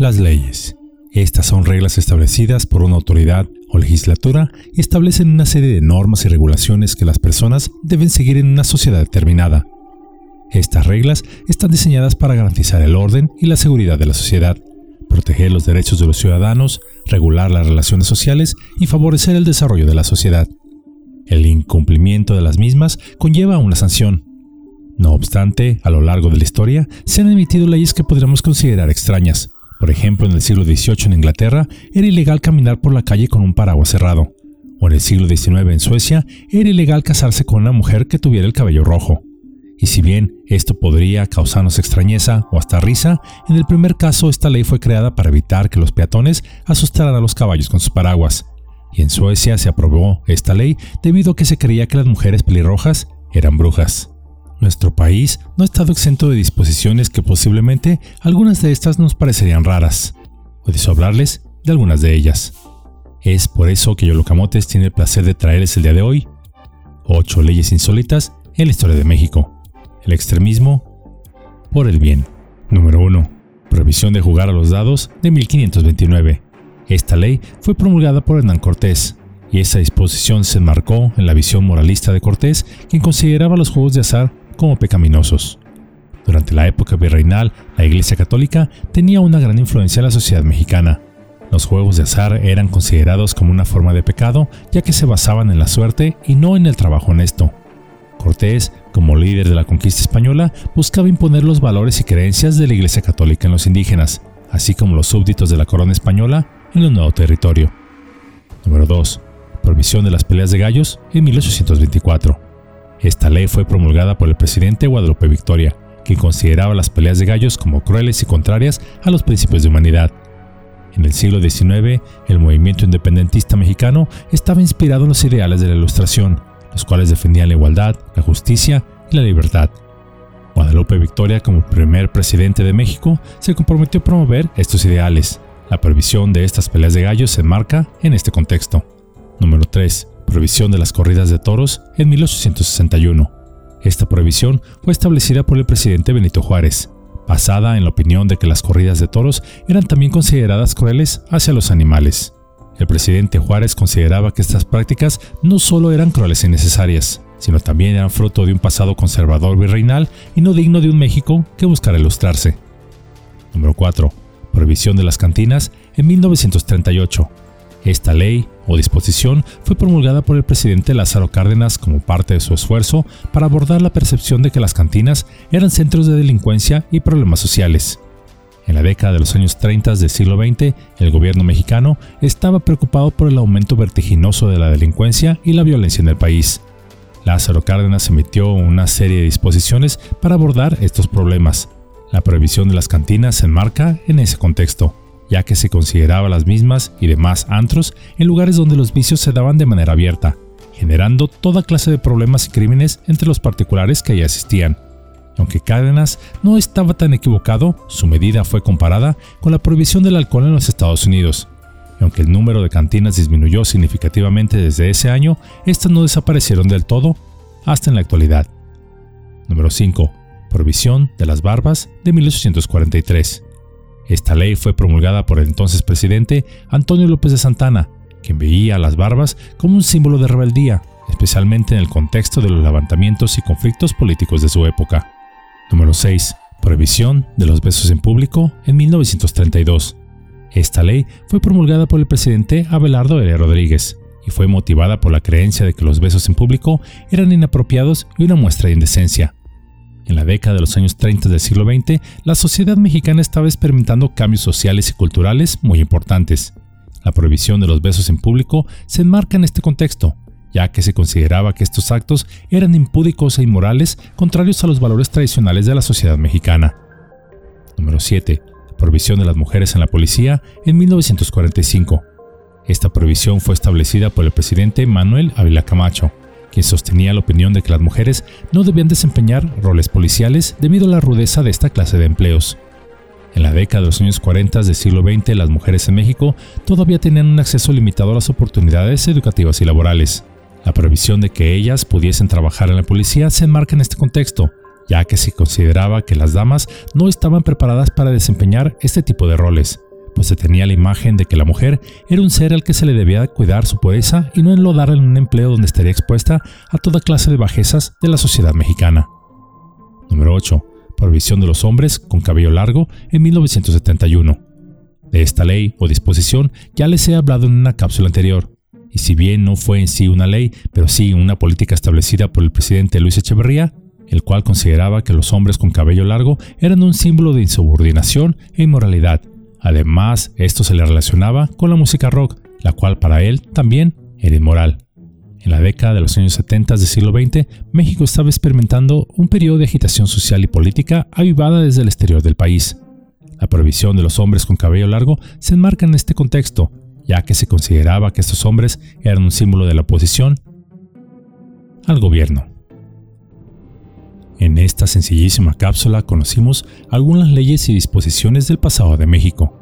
Las leyes. Estas son reglas establecidas por una autoridad o legislatura y establecen una serie de normas y regulaciones que las personas deben seguir en una sociedad determinada. Estas reglas están diseñadas para garantizar el orden y la seguridad de la sociedad, proteger los derechos de los ciudadanos, regular las relaciones sociales y favorecer el desarrollo de la sociedad. El incumplimiento de las mismas conlleva una sanción. No obstante, a lo largo de la historia se han emitido leyes que podríamos considerar extrañas, por ejemplo, en el siglo XVIII en Inglaterra era ilegal caminar por la calle con un paraguas cerrado. O en el siglo XIX en Suecia era ilegal casarse con una mujer que tuviera el cabello rojo. Y si bien esto podría causarnos extrañeza o hasta risa, en el primer caso esta ley fue creada para evitar que los peatones asustaran a los caballos con sus paraguas. Y en Suecia se aprobó esta ley debido a que se creía que las mujeres pelirrojas eran brujas. Nuestro país no ha estado exento de disposiciones que posiblemente algunas de estas nos parecerían raras. Puedes hablarles de algunas de ellas. Es por eso que Yolocamotes tiene el placer de traerles el día de hoy 8 leyes insólitas en la historia de México. El extremismo por el bien. Número 1. Prohibición de jugar a los dados de 1529. Esta ley fue promulgada por Hernán Cortés, y esa disposición se enmarcó en la visión moralista de Cortés, quien consideraba los juegos de azar como pecaminosos. Durante la época virreinal, la Iglesia Católica tenía una gran influencia en la sociedad mexicana. Los juegos de azar eran considerados como una forma de pecado, ya que se basaban en la suerte y no en el trabajo honesto. Cortés, como líder de la conquista española, buscaba imponer los valores y creencias de la Iglesia Católica en los indígenas, así como los súbditos de la corona española en el nuevo territorio. Número 2. Prohibición de las peleas de gallos en 1824. Esta ley fue promulgada por el presidente Guadalupe Victoria, quien consideraba las peleas de gallos como crueles y contrarias a los principios de humanidad. En el siglo XIX, el movimiento independentista mexicano estaba inspirado en los ideales de la Ilustración, los cuales defendían la igualdad, la justicia y la libertad. Guadalupe Victoria, como primer presidente de México, se comprometió a promover estos ideales. La prohibición de estas peleas de gallos se enmarca en este contexto. Número 3 prohibición de las corridas de toros en 1861. Esta prohibición fue establecida por el presidente Benito Juárez, basada en la opinión de que las corridas de toros eran también consideradas crueles hacia los animales. El presidente Juárez consideraba que estas prácticas no solo eran crueles y necesarias, sino también eran fruto de un pasado conservador virreinal y no digno de un México que buscara ilustrarse. Número 4. Prohibición de las cantinas en 1938. Esta ley o disposición fue promulgada por el presidente Lázaro Cárdenas como parte de su esfuerzo para abordar la percepción de que las cantinas eran centros de delincuencia y problemas sociales. En la década de los años 30 del siglo XX, el gobierno mexicano estaba preocupado por el aumento vertiginoso de la delincuencia y la violencia en el país. Lázaro Cárdenas emitió una serie de disposiciones para abordar estos problemas. La prohibición de las cantinas se enmarca en ese contexto ya que se consideraba las mismas y demás antros en lugares donde los vicios se daban de manera abierta, generando toda clase de problemas y crímenes entre los particulares que allí asistían. Aunque Cárdenas no estaba tan equivocado, su medida fue comparada con la prohibición del alcohol en los Estados Unidos. Y aunque el número de cantinas disminuyó significativamente desde ese año, estas no desaparecieron del todo hasta en la actualidad. Número 5. Prohibición de las barbas de 1843. Esta ley fue promulgada por el entonces presidente Antonio López de Santana, quien veía a las barbas como un símbolo de rebeldía, especialmente en el contexto de los levantamientos y conflictos políticos de su época. Número 6. Prohibición de los besos en público en 1932. Esta ley fue promulgada por el presidente Abelardo L. Rodríguez y fue motivada por la creencia de que los besos en público eran inapropiados y una muestra de indecencia. En la década de los años 30 del siglo XX, la sociedad mexicana estaba experimentando cambios sociales y culturales muy importantes. La prohibición de los besos en público se enmarca en este contexto, ya que se consideraba que estos actos eran impúdicos e inmorales contrarios a los valores tradicionales de la sociedad mexicana. Número 7. Prohibición de las mujeres en la policía en 1945. Esta prohibición fue establecida por el presidente Manuel Ávila Camacho quien sostenía la opinión de que las mujeres no debían desempeñar roles policiales debido a la rudeza de esta clase de empleos. En la década de los años 40 del siglo XX, las mujeres en México todavía tenían un acceso limitado a las oportunidades educativas y laborales. La prohibición de que ellas pudiesen trabajar en la policía se enmarca en este contexto, ya que se consideraba que las damas no estaban preparadas para desempeñar este tipo de roles, pues se tenía la imagen de que la mujer era un ser al que se le debía cuidar su pureza y no enlodarla en un empleo donde estaría expuesta a toda clase de bajezas de la sociedad mexicana. Número 8. Prohibición de los hombres con cabello largo en 1971. De esta ley o disposición ya les he hablado en una cápsula anterior, y si bien no fue en sí una ley, pero sí una política establecida por el presidente Luis Echeverría, el cual consideraba que los hombres con cabello largo eran un símbolo de insubordinación e inmoralidad. Además, esto se le relacionaba con la música rock, la cual para él también era inmoral. En la década de los años 70 del siglo XX, México estaba experimentando un periodo de agitación social y política avivada desde el exterior del país. La prohibición de los hombres con cabello largo se enmarca en este contexto, ya que se consideraba que estos hombres eran un símbolo de la oposición al gobierno. En esta sencillísima cápsula conocimos algunas leyes y disposiciones del pasado de México.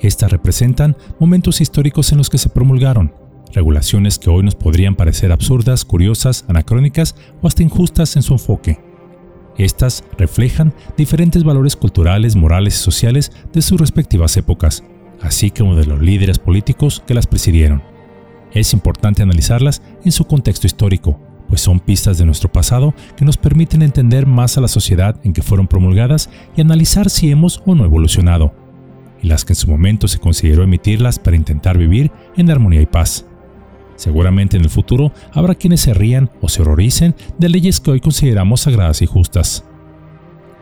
Estas representan momentos históricos en los que se promulgaron, regulaciones que hoy nos podrían parecer absurdas, curiosas, anacrónicas o hasta injustas en su enfoque. Estas reflejan diferentes valores culturales, morales y sociales de sus respectivas épocas, así como de los líderes políticos que las presidieron. Es importante analizarlas en su contexto histórico, pues son pistas de nuestro pasado que nos permiten entender más a la sociedad en que fueron promulgadas y analizar si hemos o no evolucionado, y las que en su momento se consideró emitirlas para intentar vivir en armonía y paz. Seguramente en el futuro habrá quienes se rían o se horroricen de leyes que hoy consideramos sagradas y justas.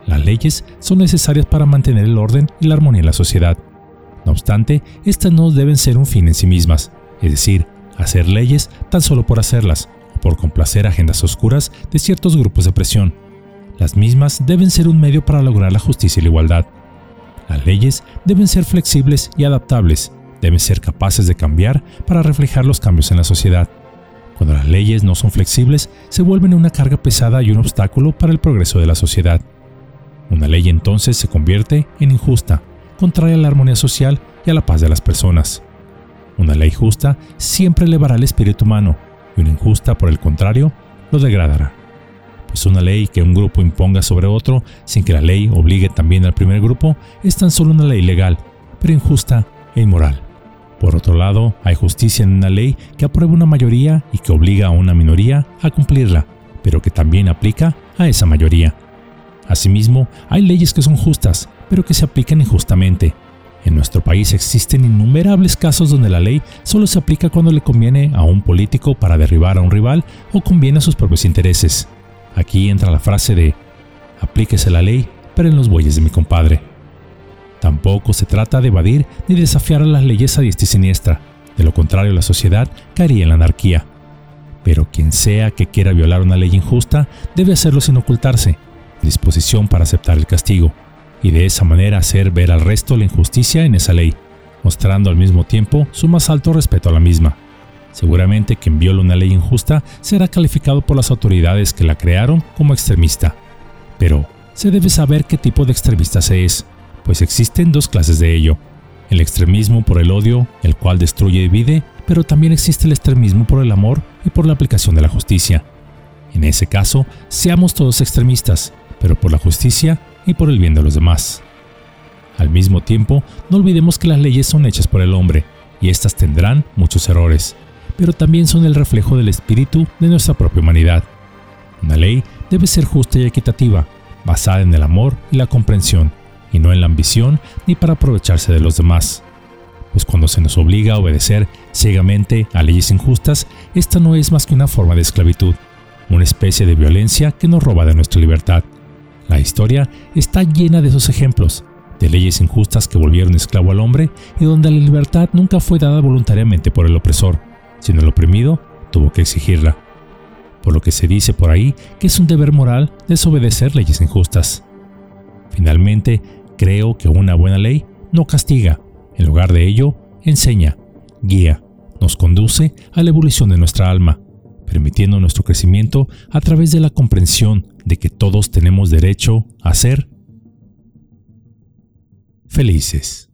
Las leyes son necesarias para mantener el orden y la armonía en la sociedad, no obstante, estas no deben ser un fin en sí mismas, es decir, hacer leyes tan solo por hacerlas, por complacer agendas oscuras de ciertos grupos de presión. Las mismas deben ser un medio para lograr la justicia y la igualdad. Las leyes deben ser flexibles y adaptables, deben ser capaces de cambiar para reflejar los cambios en la sociedad. Cuando las leyes no son flexibles, se vuelven una carga pesada y un obstáculo para el progreso de la sociedad. Una ley entonces se convierte en injusta, contraria a la armonía social y a la paz de las personas. Una ley justa siempre elevará el espíritu humano y una injusta, por el contrario, lo degradará. Pues una ley que un grupo imponga sobre otro sin que la ley obligue también al primer grupo es tan solo una ley legal, pero injusta e inmoral. Por otro lado, hay justicia en una ley que aprueba una mayoría y que obliga a una minoría a cumplirla, pero que también aplica a esa mayoría. Asimismo, hay leyes que son justas, pero que se aplican injustamente. En nuestro país existen innumerables casos donde la ley solo se aplica cuando le conviene a un político para derribar a un rival o conviene a sus propios intereses. Aquí entra la frase de aplíquese la ley, pero en los bueyes de mi compadre. Tampoco se trata de evadir ni desafiar a las leyes a diestra y siniestra, de lo contrario la sociedad caería en la anarquía. Pero quien sea que quiera violar una ley injusta debe hacerlo sin ocultarse, disposición para aceptar el castigo y de esa manera hacer ver al resto la injusticia en esa ley, mostrando al mismo tiempo su más alto respeto a la misma. Seguramente quien viola una ley injusta será calificado por las autoridades que la crearon como extremista. Pero se debe saber qué tipo de extremista se es, pues existen dos clases de ello. El extremismo por el odio, el cual destruye y divide, pero también existe el extremismo por el amor y por la aplicación de la justicia. En ese caso, seamos todos extremistas, pero por la justicia y por el bien de los demás. Al mismo tiempo, no olvidemos que las leyes son hechas por el hombre, y éstas tendrán muchos errores, pero también son el reflejo del espíritu de nuestra propia humanidad. Una ley debe ser justa y equitativa, basada en el amor y la comprensión, y no en la ambición ni para aprovecharse de los demás. Pues cuando se nos obliga a obedecer ciegamente a leyes injustas, esta no es más que una forma de esclavitud, una especie de violencia que nos roba de nuestra libertad. La historia está llena de esos ejemplos, de leyes injustas que volvieron esclavo al hombre y donde la libertad nunca fue dada voluntariamente por el opresor, sino el oprimido tuvo que exigirla. Por lo que se dice por ahí que es un deber moral desobedecer leyes injustas. Finalmente, creo que una buena ley no castiga, en lugar de ello, enseña, guía, nos conduce a la evolución de nuestra alma, permitiendo nuestro crecimiento a través de la comprensión de que todos tenemos derecho a ser felices.